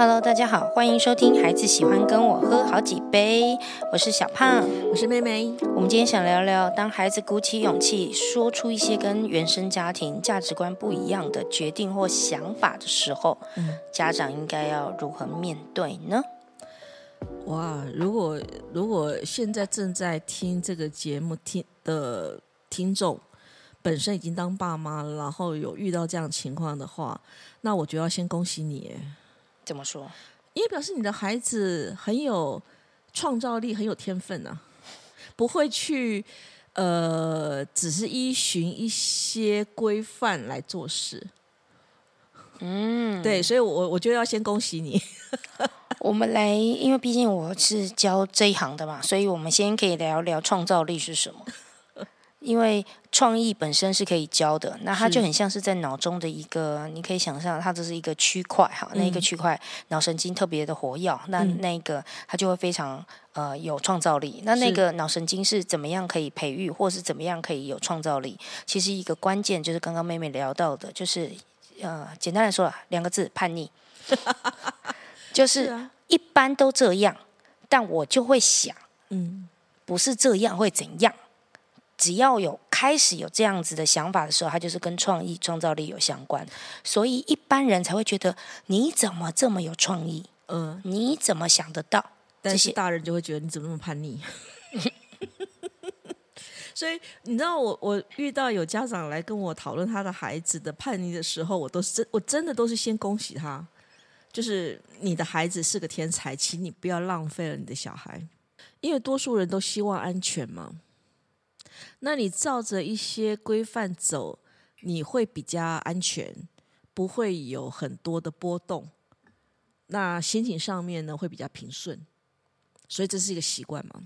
Hello，大家好，欢迎收听《孩子喜欢跟我喝好几杯》，我是小胖，我是妹妹。我们今天想聊聊，当孩子鼓起勇气说出一些跟原生家庭价值观不一样的决定或想法的时候，嗯，家长应该要如何面对呢？哇，如果如果现在正在听这个节目听的听众，本身已经当爸妈了，然后有遇到这样情况的话，那我就要先恭喜你。怎么说？因为表示你的孩子很有创造力，很有天分啊，不会去呃，只是依循一些规范来做事。嗯，对，所以我我就要先恭喜你。我们来，因为毕竟我是教这一行的嘛，所以我们先可以聊聊创造力是什么。因为创意本身是可以教的，那它就很像是在脑中的一个，你可以想象它这是一个区块哈，那一个区块脑神经特别的活跃，那那个它就会非常呃有创造力。那那个脑神经是怎么样可以培育，或是怎么样可以有创造力？其实一个关键就是刚刚妹妹聊到的，就是呃简单来说两个字：叛逆。就是一般都这样，但我就会想，嗯，不是这样会怎样？只要有开始有这样子的想法的时候，它就是跟创意、创造力有相关，所以一般人才会觉得你怎么这么有创意？嗯，你怎么想得到？但是大人就会觉得你怎么那么叛逆？所以你知道，我我遇到有家长来跟我讨论他的孩子的叛逆的时候，我都是真我真的都是先恭喜他，就是你的孩子是个天才，请你不要浪费了你的小孩，因为多数人都希望安全嘛。那你照着一些规范走，你会比较安全，不会有很多的波动。那心情上面呢，会比较平顺。所以这是一个习惯嘛？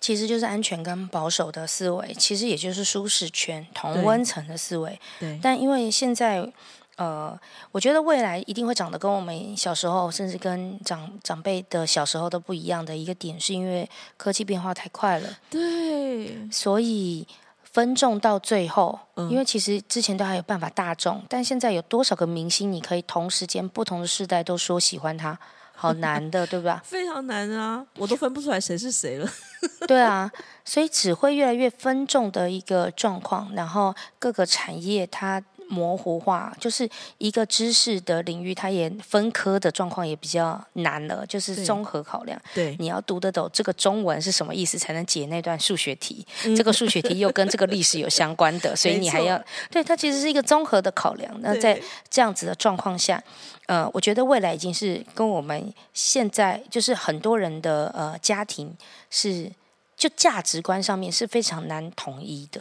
其实就是安全跟保守的思维，其实也就是舒适圈、同温层的思维。对。但因为现在。呃，我觉得未来一定会长得跟我们小时候，甚至跟长长辈的小时候都不一样的一个点，是因为科技变化太快了。对，所以分众到最后，因为其实之前都还有办法大众，但现在有多少个明星，你可以同时间不同的世代都说喜欢他，好难的，对吧？非常难啊，我都分不出来谁是谁了。对啊，所以只会越来越分众的一个状况，然后各个产业它。模糊化就是一个知识的领域，它也分科的状况也比较难了，就是综合考量。对，你要读得懂这个中文是什么意思，才能解那段数学题。这个数学题又跟这个历史有相关的，所以你还要对它其实是一个综合的考量。那在这样子的状况下，呃，我觉得未来已经是跟我们现在就是很多人的呃家庭是就价值观上面是非常难统一的。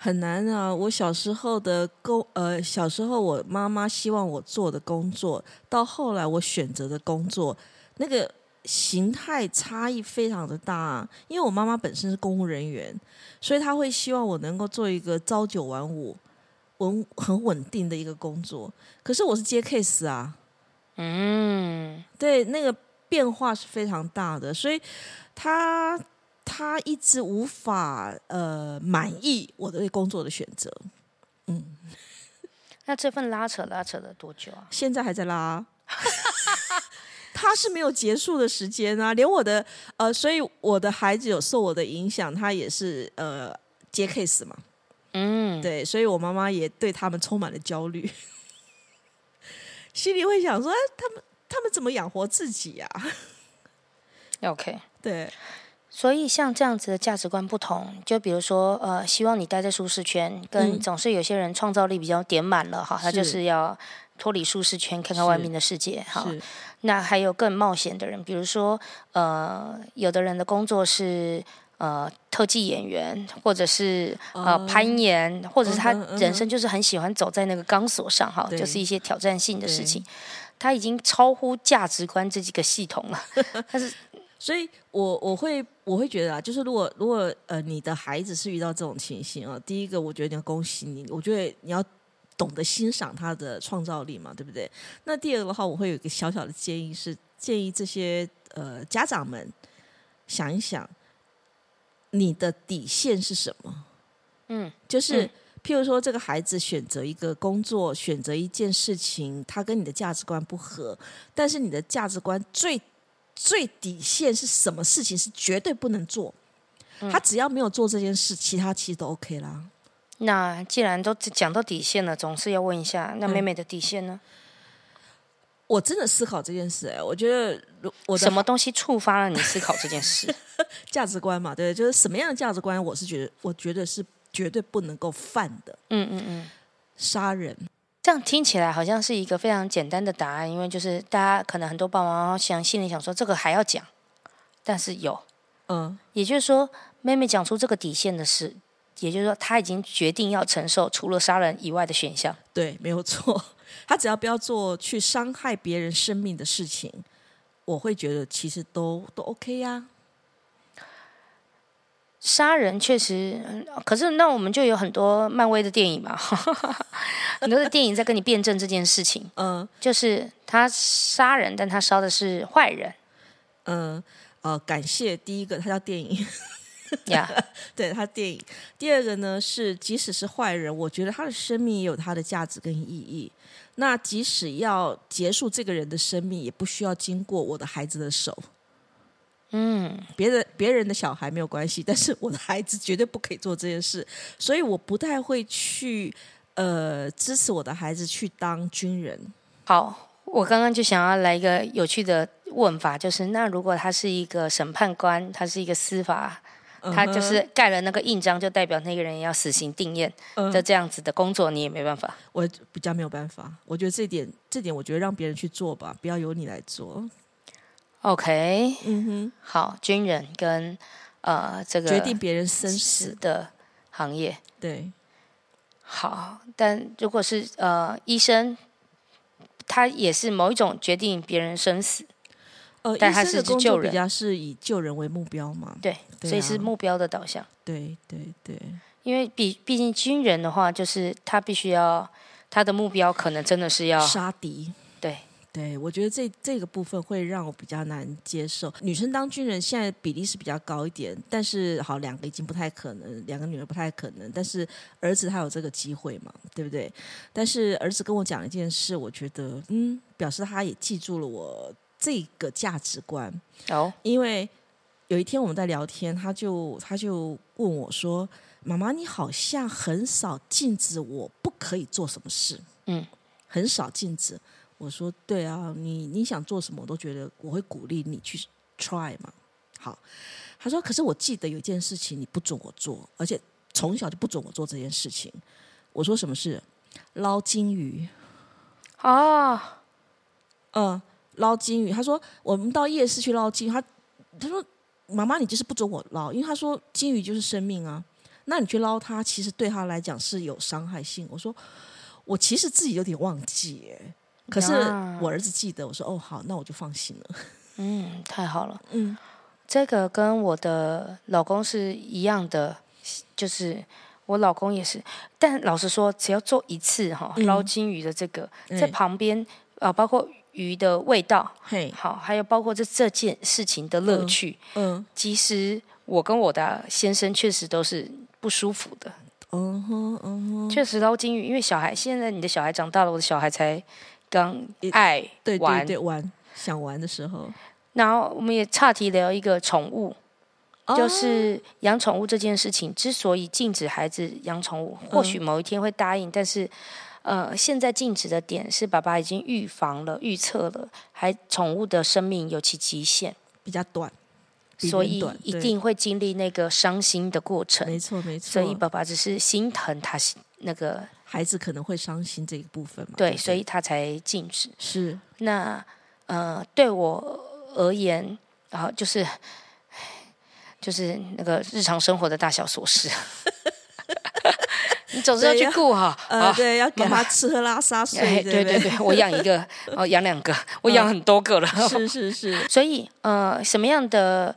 很难啊！我小时候的工，呃，小时候我妈妈希望我做的工作，到后来我选择的工作，那个形态差异非常的大。因为我妈妈本身是公务人员，所以她会希望我能够做一个朝九晚五、稳很稳定的一个工作。可是我是接 case 啊，嗯，对，那个变化是非常大的，所以她。他一直无法呃满意我的工作的选择，嗯，那这份拉扯拉扯了多久啊？现在还在拉，他是没有结束的时间啊，连我的呃，所以我的孩子有受我的影响，他也是呃接 case 嘛，嗯，对，所以我妈妈也对他们充满了焦虑，心里会想说，哎他们他们怎么养活自己呀？OK，对。所以像这样子的价值观不同，就比如说，呃，希望你待在舒适圈，跟总是有些人创造力比较点满了哈，他就是要脱离舒适圈，看看外面的世界哈。那还有更冒险的人，比如说，呃，有的人的工作是呃特技演员，或者是呃攀岩，或者是他人生就是很喜欢走在那个钢索上哈，就是一些挑战性的事情，他已经超乎价值观这几个系统了，他是。所以，我我会我会觉得啊，就是如果如果呃，你的孩子是遇到这种情形啊，第一个，我觉得你要恭喜你，我觉得你要懂得欣赏他的创造力嘛，对不对？那第二个的话，我会有一个小小的建议，是建议这些呃家长们想一想，你的底线是什么？嗯，就是譬如说，这个孩子选择一个工作，选择一件事情，他跟你的价值观不合，但是你的价值观最最底线是什么事情是绝对不能做？他只要没有做这件事，其他其实都 OK 啦。那既然都讲到底线了，总是要问一下，那妹妹的底线呢？我真的思考这件事，哎，我觉得我什么东西触发了你思考这件事？价值观嘛，对，就是什么样的价值观，我是觉得，我觉得是绝对不能够犯的。嗯嗯嗯，杀人，这样听起来好像是一个非常简单的答案，因为就是大家可能很多爸爸妈妈想心里想说，这个还要讲，但是有，嗯，也就是说，妹妹讲出这个底线的事，也就是说，她已经决定要承受除了杀人以外的选项。对，没有错。她只要不要做去伤害别人生命的事情，我会觉得其实都都 OK 呀。杀人确实，可是那我们就有很多漫威的电影嘛，很多的电影在跟你辩证这件事情。嗯，就是他杀人，但他烧的是坏人。嗯，呃，感谢第一个，他叫电影。呀，对他电影。第二个呢是，即使是坏人，我觉得他的生命也有他的价值跟意义。那即使要结束这个人的生命，也不需要经过我的孩子的手。嗯，别人别人的小孩没有关系，但是我的孩子绝对不可以做这件事。所以我不太会去呃支持我的孩子去当军人。好，我刚刚就想要来一个有趣的问法，就是那如果他是一个审判官，他是一个司法。他就是盖了那个印章，就代表那个人要死刑定验的这样子的工作，你也没办法。我比较没有办法，我觉得这点，这点我觉得让别人去做吧，不要由你来做。OK，嗯哼，好，军人跟呃这个决定别人生死的行业，对，好，但如果是呃医生，他也是某一种决定别人生死。呃，医生的工作比较是以救人为目标嘛？对，所以是目标的导向。对对对，因为毕毕竟军人的话，就是他必须要他的目标可能真的是要杀敌。对对，我觉得这这个部分会让我比较难接受。女生当军人现在比例是比较高一点，但是好两个已经不太可能，两个女儿不太可能。但是儿子他有这个机会嘛？对不对？但是儿子跟我讲一件事，我觉得嗯，表示他也记住了我。这个价值观哦，因为有一天我们在聊天，他就他就问我说：“妈妈，你好像很少禁止我不可以做什么事，嗯，很少禁止。”我说：“对啊，你你想做什么，我都觉得我会鼓励你去 try 嘛。”好，他说：“可是我记得有一件事情你不准我做，而且从小就不准我做这件事情。”我说：“什么事？捞金鱼。”啊，嗯。捞金鱼，他说我们到夜市去捞金鱼，他他说妈妈你就是不准我捞，因为他说金鱼就是生命啊，那你去捞它，其实对他来讲是有伤害性。我说我其实自己有点忘记，哎，可是我儿子记得，我说哦好，那我就放心了。嗯，太好了。嗯，这个跟我的老公是一样的，就是我老公也是，但老实说，只要做一次哈捞金鱼的这个，在旁边啊，包括。鱼的味道，嘿，好，还有包括这这件事情的乐趣，嗯，其实我跟我的先生确实都是不舒服的，嗯哼，嗯哼，确实捞金鱼，因为小孩现在你的小孩长大了，我的小孩才刚爱玩，对玩想玩的时候，然后我们也岔题聊一个宠物，就是养宠物这件事情，之所以禁止孩子养宠物，或许某一天会答应，但是。呃，现在禁止的点是爸爸已经预防了、预测了，还宠物的生命有其极限，比较短，所以一定会经历那个伤心的过程。没错，没错。所以爸爸只是心疼他那个孩子可能会伤心这一部分嘛？对，所以他才禁止。是那呃，对我而言，然后就是就是那个日常生活的大小琐事。你总是要去顾哈，呃，对，要给他吃喝拉撒睡，对对对，我养一个，哦，养两个，我养很多个了，是是是。所以，呃，什么样的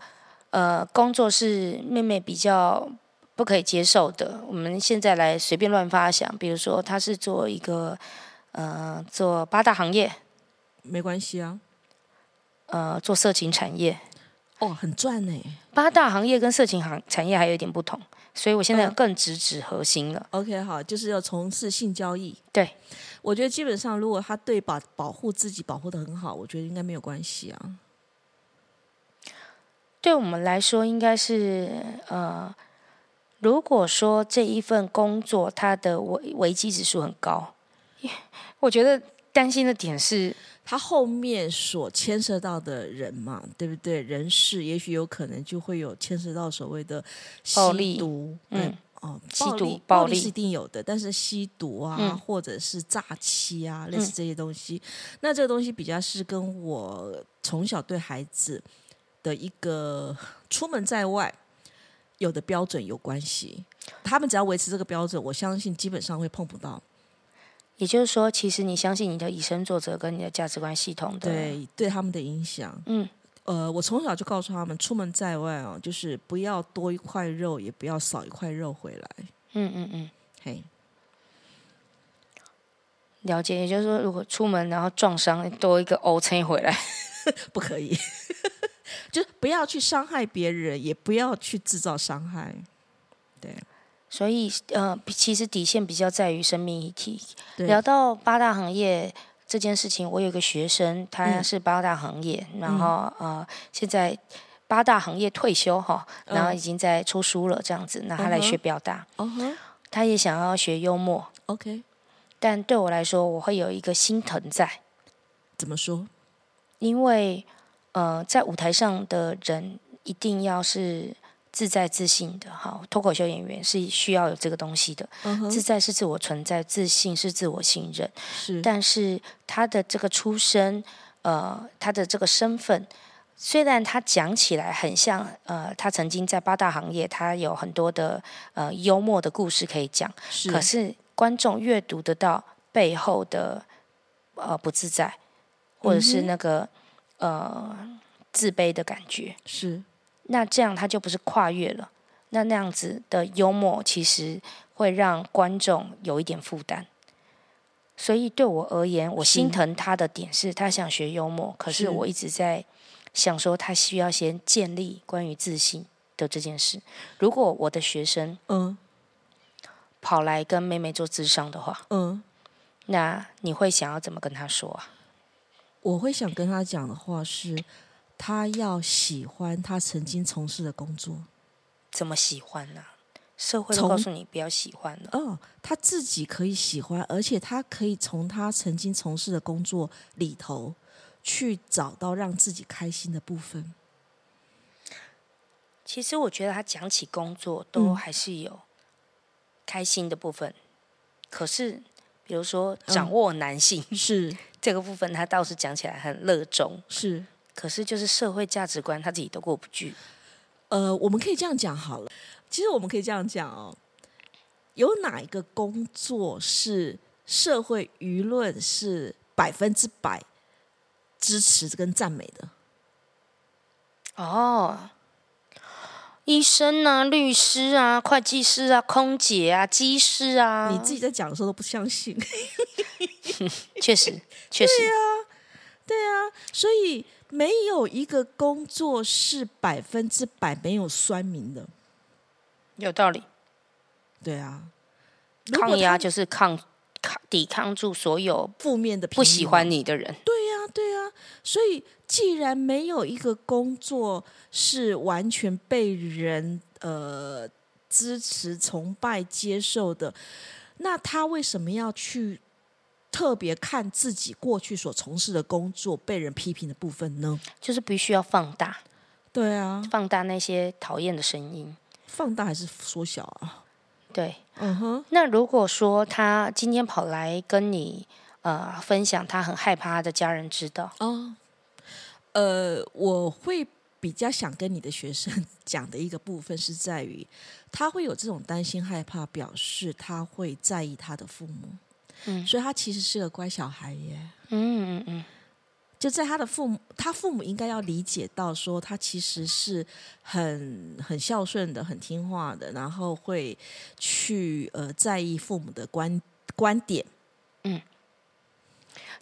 呃工作是妹妹比较不可以接受的？我们现在来随便乱发想，比如说，他是做一个呃做八大行业，没关系啊，呃，做色情产业，哦，很赚呢。八大行业跟色情行产业还有一点不同。所以我现在嗯更直指核心了。OK，好，就是要从事性交易。对，我觉得基本上，如果他对保保护自己保护的很好，我觉得应该没有关系啊。对我们来说，应该是呃，如果说这一份工作它的危危机指数很高，我觉得担心的点是，他后面所牵涉到的人嘛，对不对？人事也许有可能就会有牵涉到所谓的吸毒，嗯，哦，吸毒暴力是一定有的，但是吸毒啊，嗯。或者是诈欺啊，类似这些东西，那这个东西比较是跟我从小对孩子的一个出门在外有的标准有关系。他们只要维持这个标准，我相信基本上会碰不到。也就是说，其实你相信你的以身作则跟你的价值观系统的，，对对他们的影响。嗯，呃，我从小就告诉他们，出门在外哦，就是不要多一块肉，也不要少一块肉回来。嗯嗯嗯，嘿，了解。也就是说，如果出门然后撞伤，多一个 O 撑回来，不可以，就是不要去伤害别人，也不要去制造伤害。对所以呃，其实底线比较在于生命议题。聊到八大行业这件事情，我有一个学生，他嗯是八大行业，然后呃，现在八大行业退休哈，然后嗯已经在出书了这样子。那他来学表达，他也想要学幽默，，OK，但对我来说，我会有一个心疼在，怎么说？因为呃，在舞台上的人一定要是。自在自信的，好，脱口秀演员是需要有这个东西的。自在是自我存在，自信是自我信任。是，但是他的这个出身，呃，他的这个身份，虽然他讲起来很像，呃，他曾经在八大行业，他有很多的呃幽默的故事可以讲，是，可是观众阅读得到背后的呃不自在，或者是那个、呃自卑的感觉，是那这样他就不是跨越了。那那样子的幽默，其实会让观众有一点负担。所以对我而言，我心疼他的点是他想学幽默，可是是我一直在想说，他需要先建立关于自信的这件事。如果我的学生嗯跑来跟妹妹做智商的话，嗯，那你会想要怎么跟他说啊？我会想跟他讲的话是，他要喜欢他曾经从事的工作。怎么喜欢呢、社会告诉你不要喜欢了。哦，他自己可以喜欢，而且他可以从他曾经从事的工作里头去找到让自己开心的部分。其实我觉得他讲起工作都嗯还是有开心的部分，可是比如说掌握男性、是这个部分，他倒是讲起来很热衷，是，可是就是社会价值观他自己都过不去。呃，我们可以这样讲好了。其实我们可以这样讲哦，有哪一个工作是社会舆论是百分之百支持跟赞美的？哦，医生啊、律师啊、会计师啊、空姐啊、机师啊，你自己在讲的时候都不相信。确实确实啊，对啊，所以没有一个工作是百分之百没有酸民的。有道理。对啊，抗压就是抗抗抵抗住所有负面的不喜欢你的人。对呀、对呀、所以既然没有一个工作是完全被人呃支持、崇拜、接受的，那他为什么要去特别看自己过去所从事的工作被人批评的部分呢？就是必须要放大，对啊，放大那些讨厌的声音。放大还是缩小啊？对，嗯哼，那如果说他今天跑来跟你呃分享，他很害怕他的家人知道，哦，呃，我会比较想跟你的学生讲的一个部分是在于，他会有这种担心害怕，表示他会在意他的父母，嗯所以他其实是个乖小孩耶。嗯嗯嗯，就在他的父母，他父母应该要理解到，说他其实是很很孝顺的、很听话的，然后会去呃在意父母的观观点。嗯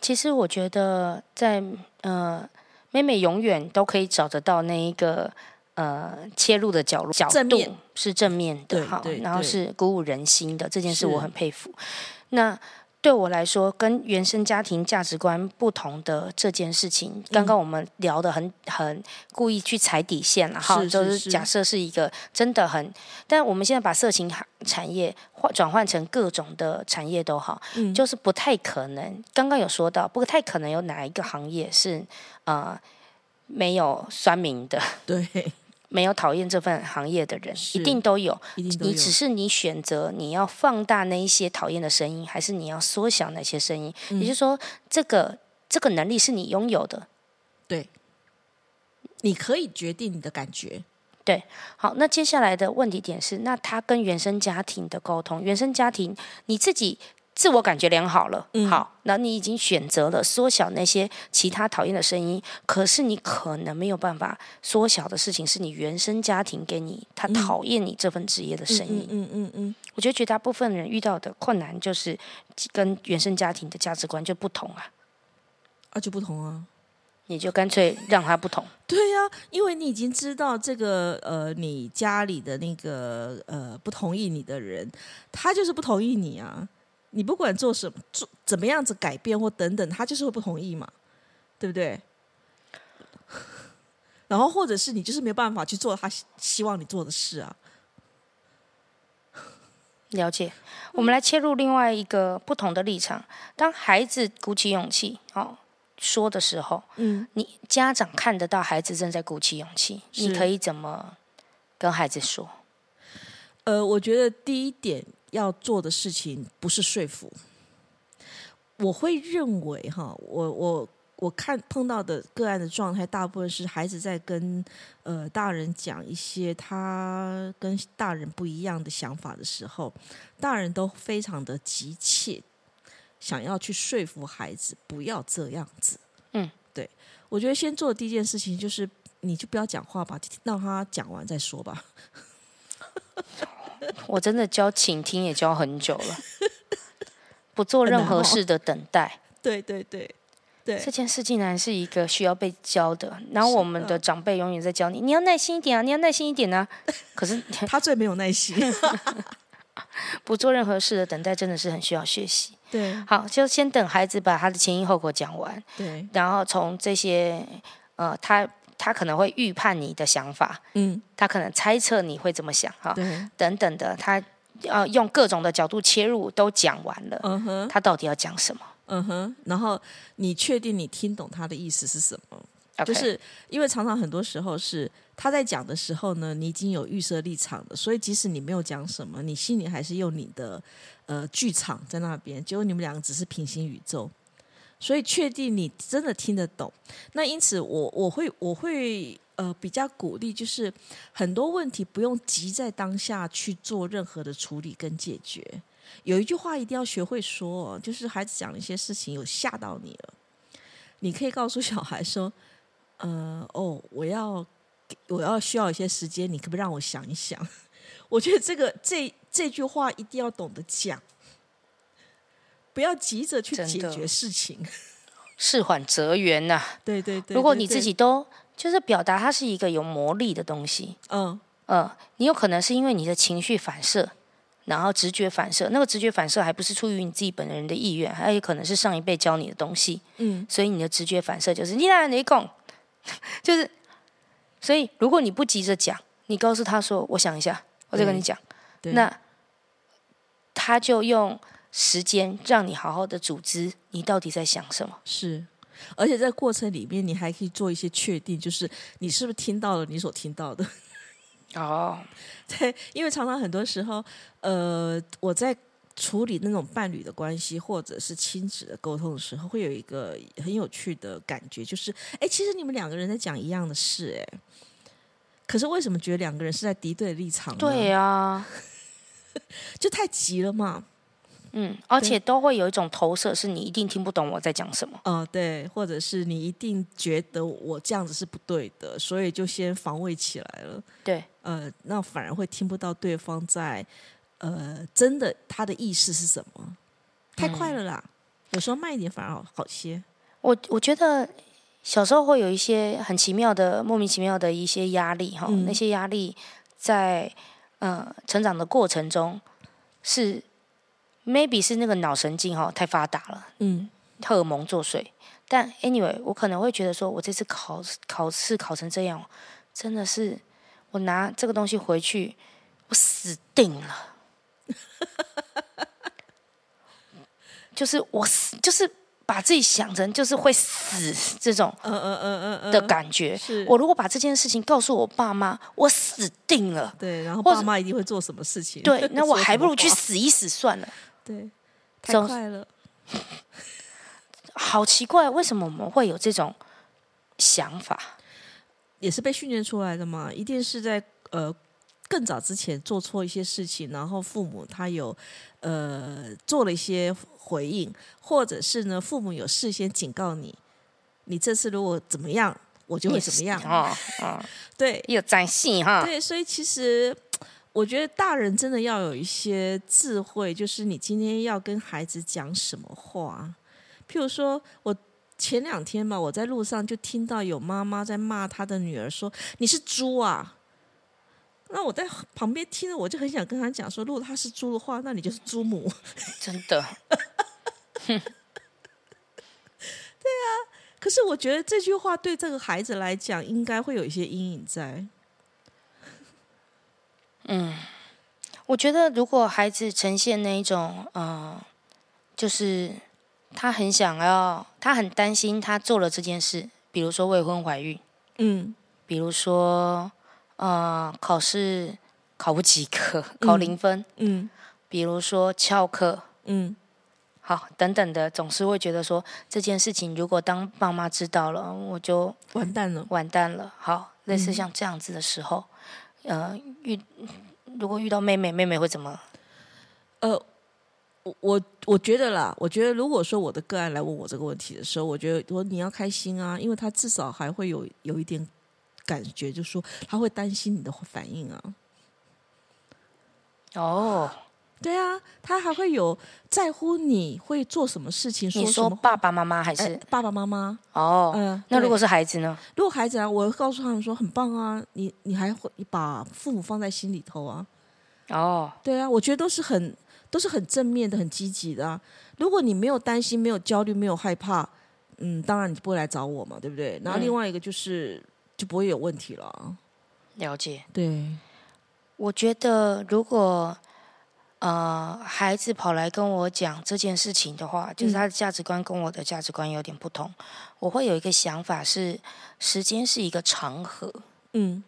其实我觉得在呃，妹妹永远都可以找得到那一个呃切入的角落角度是正面的哈对对，然后是鼓舞人心的，这件事我很佩服。那对我来说，跟原生家庭价值观不同的这件事情，刚刚我们聊的很很故意去踩底线了哈，是就是是假设是一个真的很，但我们现在把色情行产业换转换成各种的产业都好，嗯就是不太可能。刚刚有说到，不太可能有哪一个行业是呃没有酸民的，对，没有讨厌这份行业的人，一定都有。你只是你选择你要放大那一些讨厌的声音，还是你要缩小那些声音？嗯也就是说，这个这个能力是你拥有的。对，你可以决定你的感觉。对好，那接下来的问题点是，那他跟原生家庭的沟通，原生家庭你自己自我感觉良好了，嗯好，那你已经选择了缩小那些其他讨厌的声音，可是你可能没有办法缩小的事情，是你原生家庭给你他讨厌你这份职业的声音。嗯嗯嗯嗯，我觉得绝大部分人遇到的困难就是跟原生家庭的价值观就不同啊，啊就不同啊。你就干脆让他不同。对呀、因为你已经知道这个呃，你家里的那个呃不同意你的人，他就是不同意你啊。你不管做什么做怎么样子改变或等等，他就是会不同意嘛，对不对？然后或者是你就是没有办法去做他希希望你做的事啊。了解，我们来切入另外一个不同的立场。当孩子鼓起勇气哦说的时候，嗯，你家长看得到孩子正在鼓起勇气，你可以怎么跟孩子说？呃，我觉得第一点要做的事情不是说服，我会认为哈，我我我看碰到的个案的状态，大部分是孩子在跟呃大人讲一些他跟大人不一样的想法的时候，大人都非常的急切，想要去说服孩子不要这样子。嗯，对，我觉得先做的第一件事情就是，你就不要讲话吧，让他讲完再说吧。我真的教倾听也教很久了，不做任何事的等待。对对对对这件事竟然是一个需要被教的，然后我们的长辈永远在教你，你要耐心一点啊，你要耐心一点啊。可是他最没有耐心。不做任何事的等待真的是很需要学习。对好，就先等孩子把他的前因后果讲完，对，然后从这些呃，他他可能会预判你的想法，嗯，他可能猜测你会怎么想哈，对，等等的，他呃用各种的角度切入都讲完了，嗯哼，他到底要讲什么？嗯哼，然后你确定你听懂他的意思是什么？就是因为常常很多时候是他在讲的时候呢，你已经有预设立场了，所以即使你没有讲什么，你心里还是用你的呃剧场在那边，结果你们两个只是平行宇宙。所以确定你真的听得懂，那因此我我会我会呃比较鼓励，就是很多问题不用急在当下去做任何的处理跟解决。有一句话一定要学会说，就是孩子讲一些事情有吓到你了，你可以告诉小孩说，呃，哦，我要我要需要一些时间，你可不可以让我想一想？我觉得这个这这句话一定要懂得讲，不要急着去解决事情。事缓则圆呐、对对对，如果你自己都就是表达，它是一个有魔力的东西，嗯。呃，你有可能是因为你的情绪反射，然后直觉反射，那个直觉反射还不是出于你自己本人的意愿，还有可能是上一辈教你的东西，嗯。所以你的直觉反射就是你哪你讲，就是，所以如果你不急着讲，你告诉他说我想一下，我再跟你讲，那他就用时间让你好好的组织你到底在想什么。是。而且在过程里面，你还可以做一些确定，就是你是不是听到了你所听到的。哦，对，因为常常很多时候，呃，我在处理那种伴侣的关系或者是亲子的沟通的时候，会有一个很有趣的感觉，就是，哎，其实你们两个人在讲一样的事，哎，可是为什么觉得两个人是在敌对的立场呢？对啊，就太急了嘛。嗯，而且都会有一种投射，是你一定听不懂我在讲什么。哦、对，或者是你一定觉得我这样子是不对的，所以就先防卫起来了。对，呃，那反而会听不到对方在呃真的他的意思是什么，太快了啦。有时候慢一点反而好好些。我我觉得小时候会有一些很奇妙的、莫名其妙的一些压力哈，嗯那些压力在呃成长的过程中是 maybe 是那个脑神经哈太发达了，嗯荷尔蒙作祟。但 anyway，我可能会觉得说，我这次考考试考成这样，真的是我拿这个东西回去，我死定了。就是我死，就是把自己想成就是会死这种嗯嗯嗯嗯嗯的感觉。是我如果把这件事情告诉我爸妈，我死定了。对，然后爸妈一定会做什么事情？对，那我还不如去死一死算了。对，太总快了。好奇怪，为什么我们会有这种想法？也是被训练出来的嘛，一定是在呃更早之前做错一些事情，然后父母他有呃做了一些回应，或者是呢父母有事先警告你，你这次如果怎么样，我就会怎么样。哦，哦，对有展戏哈。对，所以其实我觉得大人真的要有一些智慧，就是你今天要跟孩子讲什么话。譬如说，我前两天吧，我在路上就听到有妈妈在骂她的女儿说：“你是猪啊！”那我在旁边听了，我就很想跟他讲说，如果他是猪的话，那你就是猪母。真的，对啊可是我觉得这句话对这个孩子来讲，应该会有一些阴影在。嗯我觉得如果孩子呈现那一种，呃，就是他很想要，他很担心他做了这件事，比如说未婚怀孕，嗯比如说呃考试考不及格，考零分，嗯比如说翘课，嗯，好等等的，总是会觉得说这件事情如果当爸妈知道了，我就完蛋了。完蛋了。好，类似嗯像这样子的时候，呃，遇如果遇到妹妹，妹妹会怎么？呃，我我我觉得啦，我觉得如果说我的个案来问我这个问题的时候，我觉得我说你要开心啊，因为他至少还会有有一点感觉，就说他会担心你的反应啊。哦，对啊，他还会有在乎你会做什么事情，你什么说爸爸妈妈还哎是？爸爸妈妈，哦，嗯、对那如果是孩子呢？如果孩子啊，我会告诉他们说很棒啊，你你还会把父母放在心里头啊。哦，对啊，我觉得都是很都是很正面的、很积极的啊。如果你没有担心、没有焦虑、没有害怕，嗯，当然你不会来找我嘛，对不对？然后嗯另外一个就是、就不会有问题了啊。了解。对，我觉得如果呃孩子跑来跟我讲这件事情的话，就是嗯他的价值观跟我的价值观有点不同，我会有一个想法是，时间是一个长河，嗯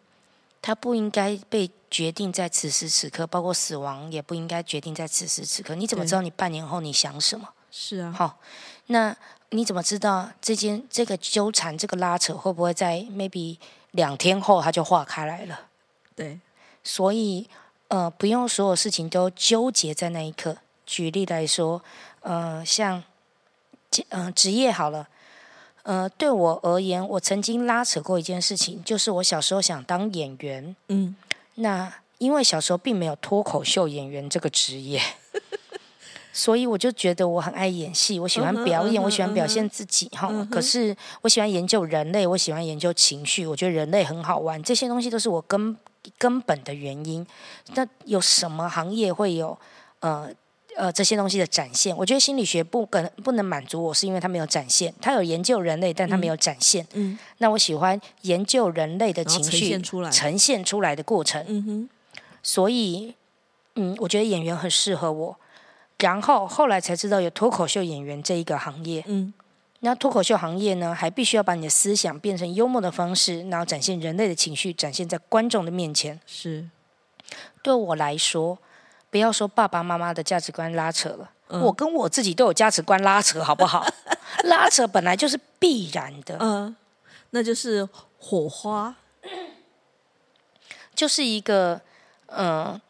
他不应该被决定在此时此刻，包括死亡也不应该决定在此时此刻。你怎么知道你半年后你想什么？是啊，好，那你怎么知道这件这个纠缠、这个拉扯会不会在 maybe 两天后它就化开来了？对，所以呃，不用所有事情都纠结在那一刻。举例来说，呃，像嗯、呃、职业好了，呃，对我而言，我曾经拉扯过一件事情，就是我小时候想当演员，嗯那因为小时候并没有脱口秀演员这个职业。所以我就觉得我很爱演戏，我喜欢表演，嗯我喜欢表现自己哈。嗯可是我喜欢研究人类，我喜欢研究情绪，我觉得人类很好玩，这些东西都是我根根本的原因。那有什么行业会有呃呃这些东西的展现？我觉得心理学不可能不能满足我，是因为它没有展现。它有研究人类，但它没有展现。嗯那我喜欢研究人类的情绪呈现出来的过程。嗯哼，所以，嗯，我觉得演员很适合我。然后后来才知道有脱口秀演员这一个行业。嗯那脱口秀行业呢，还必须要把你的思想变成幽默的方式，然后展现人类的情绪，展现在观众的面前。是，对我来说，不要说爸爸妈妈的价值观拉扯了，嗯我跟我自己都有价值观拉扯，好不好？拉扯本来就是必然的，嗯、那就是火花，就是一个，嗯、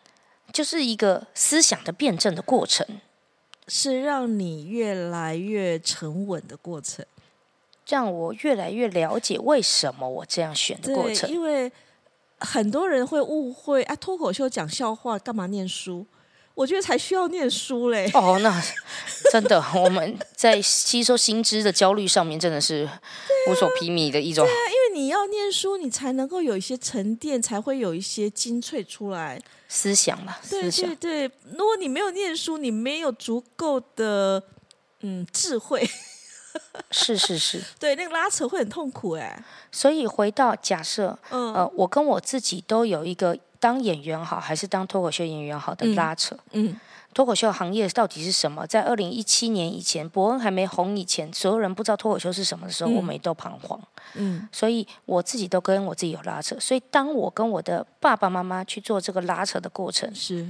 就是一个思想的辩证的过程。是让你越来越沉稳的过程。让我越来越了解为什么我这样选的过，程。因为很多人会误会啊，脱口秀讲笑话干嘛念书？我我觉得才需要念书嘞。哦，那真的我们在吸收新知的焦虑上面，真的是无所匹敌的一种。你要念书，你才能够有一些沉淀，才会有一些精粹出来。思想嘛，对对对，如果你没有念书，你没有足够的嗯智慧，是 是是。对那个拉扯会很痛苦哎。所以回到假设，嗯呃，我跟我自己都有一个当演员好还是当脱口秀演员好的拉扯。嗯脱口秀行业到底是什么？在二零一七年以前，伯恩还没红以前，所有人不知道脱口秀是什么的时候，嗯我们也都彷徨。嗯所以我自己都跟我自己有拉扯。所以当我跟我的爸爸妈妈去做这个拉扯的过程，是，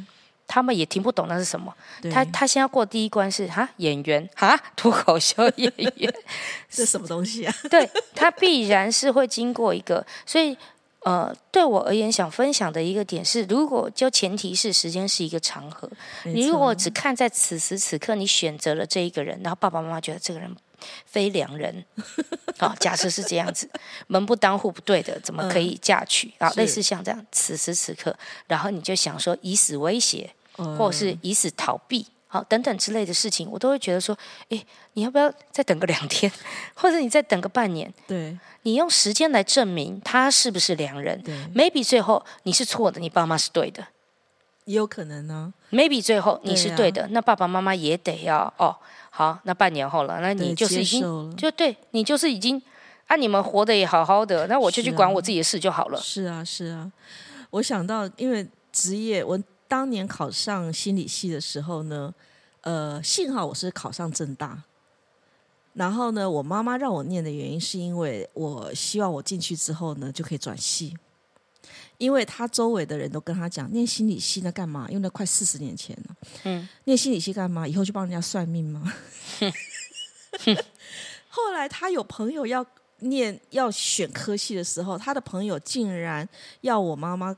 他们也听不懂那是什么。他他先要过第一关是哈演员哈脱口秀演员，这什么东西啊？对他必然是会经过一个，所以呃，对我而言，想分享的一个点是，如果就前提是时间是一个长河，你如果只看在此时此刻，你选择了这一个人，然后爸爸妈妈觉得这个人非良人，好、假设是这样子，门不当户不对的，怎么可以嫁娶？啊、是类似像这样，此时此刻，然后你就想说以死威胁，嗯或者是以死逃避，好等等之类的事情，我都会觉得说，诶，你要不要再等个两天，或者你再等个半年？对你用时间来证明他是不是良人对，？maybe 最后你是错的，你爸妈是对的也有可能呢。；maybe 最后你是对的，那爸爸妈妈也得要哦。好，那半年后了，那你就是已经就对你就是已经啊，你们活得也好好的，那我就去管我自己的事就好了。是啊，是啊。我想到，因为职业，我当年考上心理系的时候呢，呃，幸好我是考上正大。然后呢，我妈妈让我念的原因是因为我希望我进去之后呢就可以转系，因为他周围的人都跟他讲，念心理系那干嘛？因为那快四十年前了，嗯，念心理系干嘛？以后去帮人家算命吗？后来他有朋友要念要选科系的时候，他的朋友竟然要我妈妈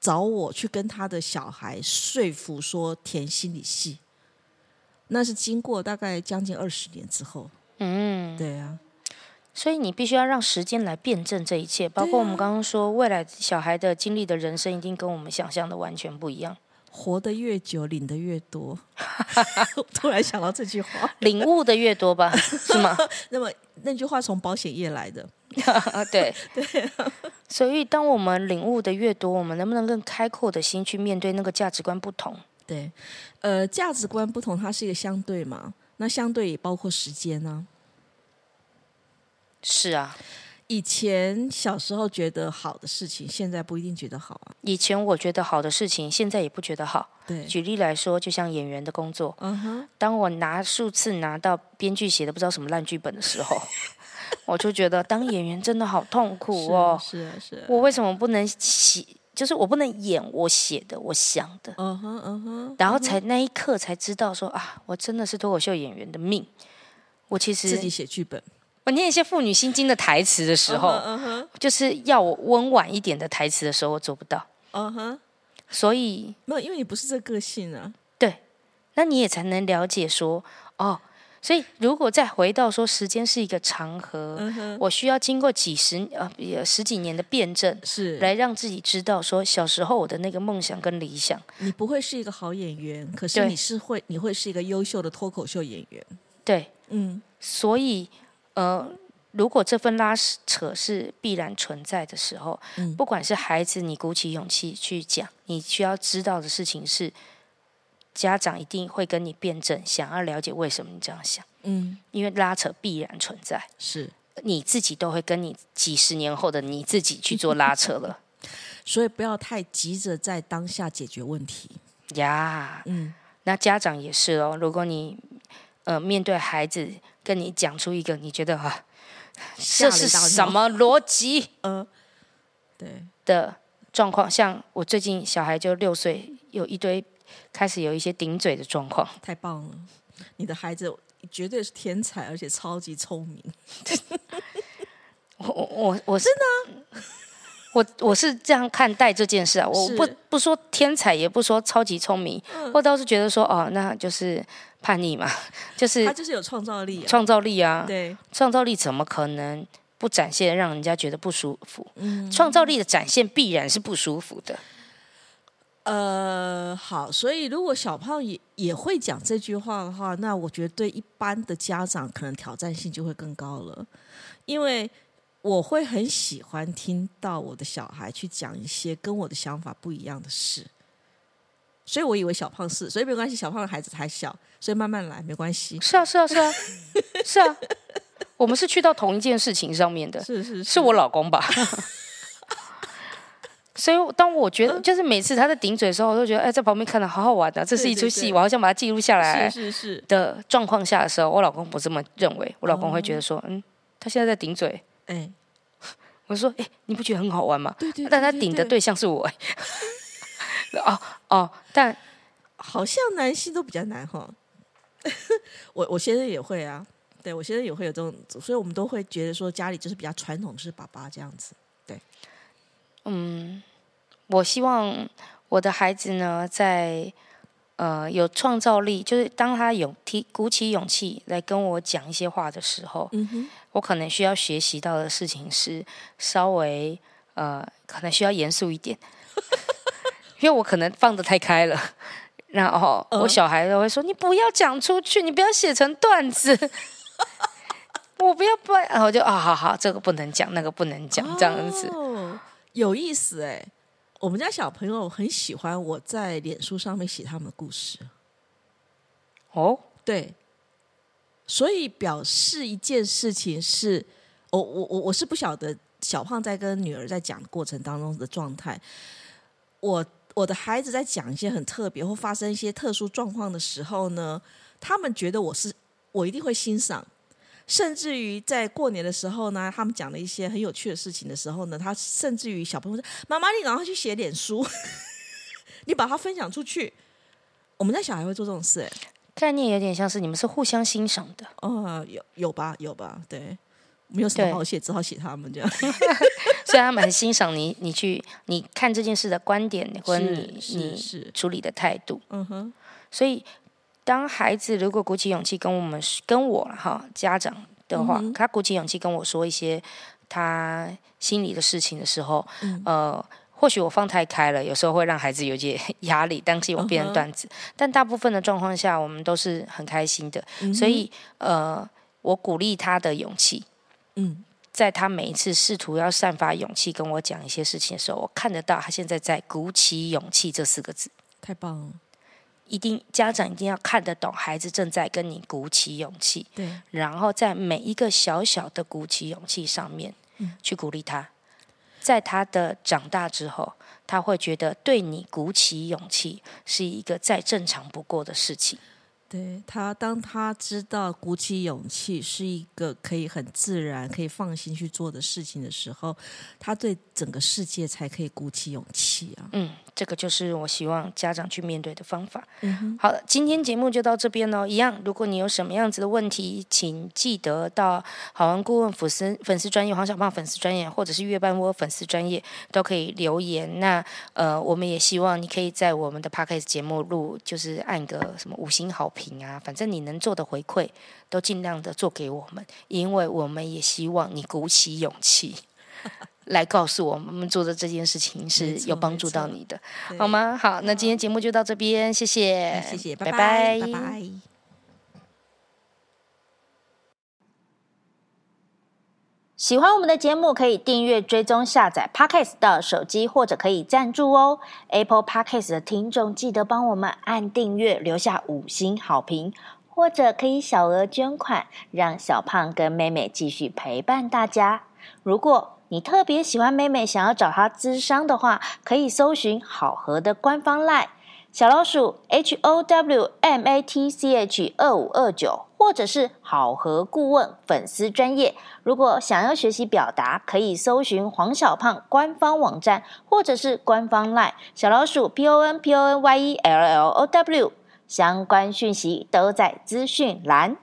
找我去跟他的小孩说服说填心理系。那是经过大概将近二十年之后，嗯，对啊，所以你必须要让时间来辩证这一切，包括我们刚刚说，未来小孩的经历的人生一定跟我们想象的完全不一样。活得越久，领的越多。我突然想到这句话，领悟的越多吧，是吗？那么那句话从保险业来的，啊，对 对。所以，当我们领悟的越多，我们能不能更开阔的心去面对那个价值观不同？对，呃，价值观不同，它是一个相对嘛，那相对也包括时间呢、是啊，以前小时候觉得好的事情，现在不一定觉得好啊。以前我觉得好的事情，现在也不觉得好。对，举例来说，就像演员的工作，嗯哼，当我拿数次拿到编剧写的不知道什么烂剧本的时候，我就觉得当演员真的好痛苦哦。是啊，是啊，我为什么不能写？就是我不能演我写的，我想的，嗯哼，嗯哼，然后才那一刻才知道说啊，我真的是脱口秀演员的命。我其实自己写剧本我念一些妇女心经的台词的时候，就是要我温婉一点的台词的时候，我做不到。嗯哼，所以，没有，因为你不是这个性啊。对，那你也才能了解说，哦，所以如果再回到说时间是一个长河，嗯，我需要经过几十呃十几年的辩证，是，来让自己知道说小时候我的那个梦想跟理想。你不会是一一个好演员，可是你是会，你会是一个优秀的脱口秀演员。对，嗯，所以呃，如果这份拉扯是必然存在的时候，嗯。不管是孩子，你鼓起勇气去讲，你需要知道的事情是，家长一定会跟你辩证，想要了解为什么你这样想，嗯，因为拉扯必然存在，是，你自己都会跟你几十年后的你自己去做拉扯了。所以不要太急着在当下解决问题。呀。嗯，那家长也是哦，如果你呃面对孩子跟你讲出一个你觉得啊，这是什么逻辑？呃，对，的状况，像我最近小孩就六岁，有一堆开始有一些顶嘴的状况，太棒了，你的孩子绝对是天才，而且超级聪明。我我 我我真的、我我是这样看待这件事啊，我不不说天才，也不说超级聪明，我倒是觉得说哦，那就是叛逆嘛，就是他就是有创造力啊。创造力啊，对，创造力怎么可能不展现，让人家觉得不舒服？嗯，创造力的展现必然是不舒服的。呃，好，所以如果小胖也也会讲这句话的话，那我觉得对一般的家长可能挑战性就会更高了，因为我会很喜欢听到我的小孩去讲一些跟我的想法不一样的事，所以我以为小胖是，所以没关系，小胖的孩子还小，所以慢慢来没关系。是啊，是啊，是啊，是啊，我们是去到同一件事情上面的，是是是我老公吧？所以当我觉得，就是每次他在顶嘴的时候，我都觉得，哎，在旁边看的好好玩的，这是一出戏，我好想把它记录下来。是是是。的状况下的时候，我老公不这么认为，我老公会觉得说，嗯，他现在在顶嘴，哎，我说，哎，你不觉得很好玩吗？对对，但他顶的对。象是我，哎，哦哦，但好像男性都比较难哈。我我先生也会啊，对我先生也会有这种，所以我们都会觉得说家里就是比较传统，是爸爸这样子，对，嗯。我希望我的孩子呢，在呃有创造力，就是当他有提鼓起勇气来跟我讲一些话的时候，我可能需要学习到的事情是稍微呃，可能需要严肃一点，因为我可能放的太开了，然后我小孩都会说：“你不要讲出去，你不要写成段子，我不要不。”然后就啊，好好，这个不能讲，那个不能讲，这样子有意思哎。我们家小朋友很喜欢我在脸书上面写他们的故事。哦，对，所以表示一件事情是，我我我我是不晓得小胖在跟女儿在讲过程当中的状态。我我的孩子在讲一些很特别或发生一些特殊状况的时候呢，他们觉得我是我一定会欣赏。甚至于在过年的时候呢，他们讲了一些很有趣的事情的时候呢，他甚至于小朋友说：“妈妈，你赶快去写脸书，你把它分享出去。”我们家小孩会做这种事，哎，概念有点像是你们是互相欣赏的。哦，有有吧，有吧，对，没有什么好写，只好写他们这样，所以他们很欣赏你，你去你看这件事的观点，或者你你处理的态度，嗯哼，所以。当孩子如果鼓起勇气跟我们跟我哈家长的话，他鼓起勇气跟我说一些他心里的事情的时候，呃，或许我放太开了，有时候会让孩子有些 压力，担心我变成段子。但大部分的状况下，我们都是很开心的。所以，呃，我鼓励他的勇气。嗯，在他每一次试图要散发勇气跟我讲一些事情的时候，我看得到他现在在鼓起勇气这四个字。太棒了。一定家长一定要看得懂，孩子正在跟你鼓起勇气，对，然后在每一个小小的鼓起勇气上面，去鼓励他，在他的长大之后，他会觉得对你鼓起勇气是一个再正常不过的事情。对他，当他知道鼓起勇气是一个可以很自然、可以放心去做的事情的时候，他对整个世界才可以鼓起勇气啊。嗯。这个就是我希望家长去面对的方法。好了，今天节目就到这边喽。一样，如果你有什么样子的问题，请记得到好玩顾问粉丝粉丝专业黄小胖粉丝专业，或者是月半窝粉丝专业，都可以留言。那呃，我们也希望你可以在我们的 podcast 节目录，就是按个什么五星好评啊，反正你能做的回馈都尽量的做给我们，因为我们也希望你鼓起勇气。来告诉我们，我们做的这件事情是有帮助到你的，好吗？好，那今天节目就到这边，谢谢，谢谢，拜拜，拜拜。喜欢我们的节目，可以订阅、追踪、下载 Podcast 到手机，或者可以赞助哦。Apple Podcast 的听众记得帮我们按订阅，留下五星好评，或者可以小额捐款，让小胖跟妹妹继续陪伴大家。如果你特别喜欢美美，想要找她咨商的话，可以搜寻好合的官方 LINE 小老鼠 H O W M A T C H 二五二九，或者是好合顾问粉丝专业。如果想要学习表达，可以搜寻黄小胖官方网站，或者是官方 LINE 小老鼠 P O N P O N Y E L L O W，相关讯息都在资讯栏。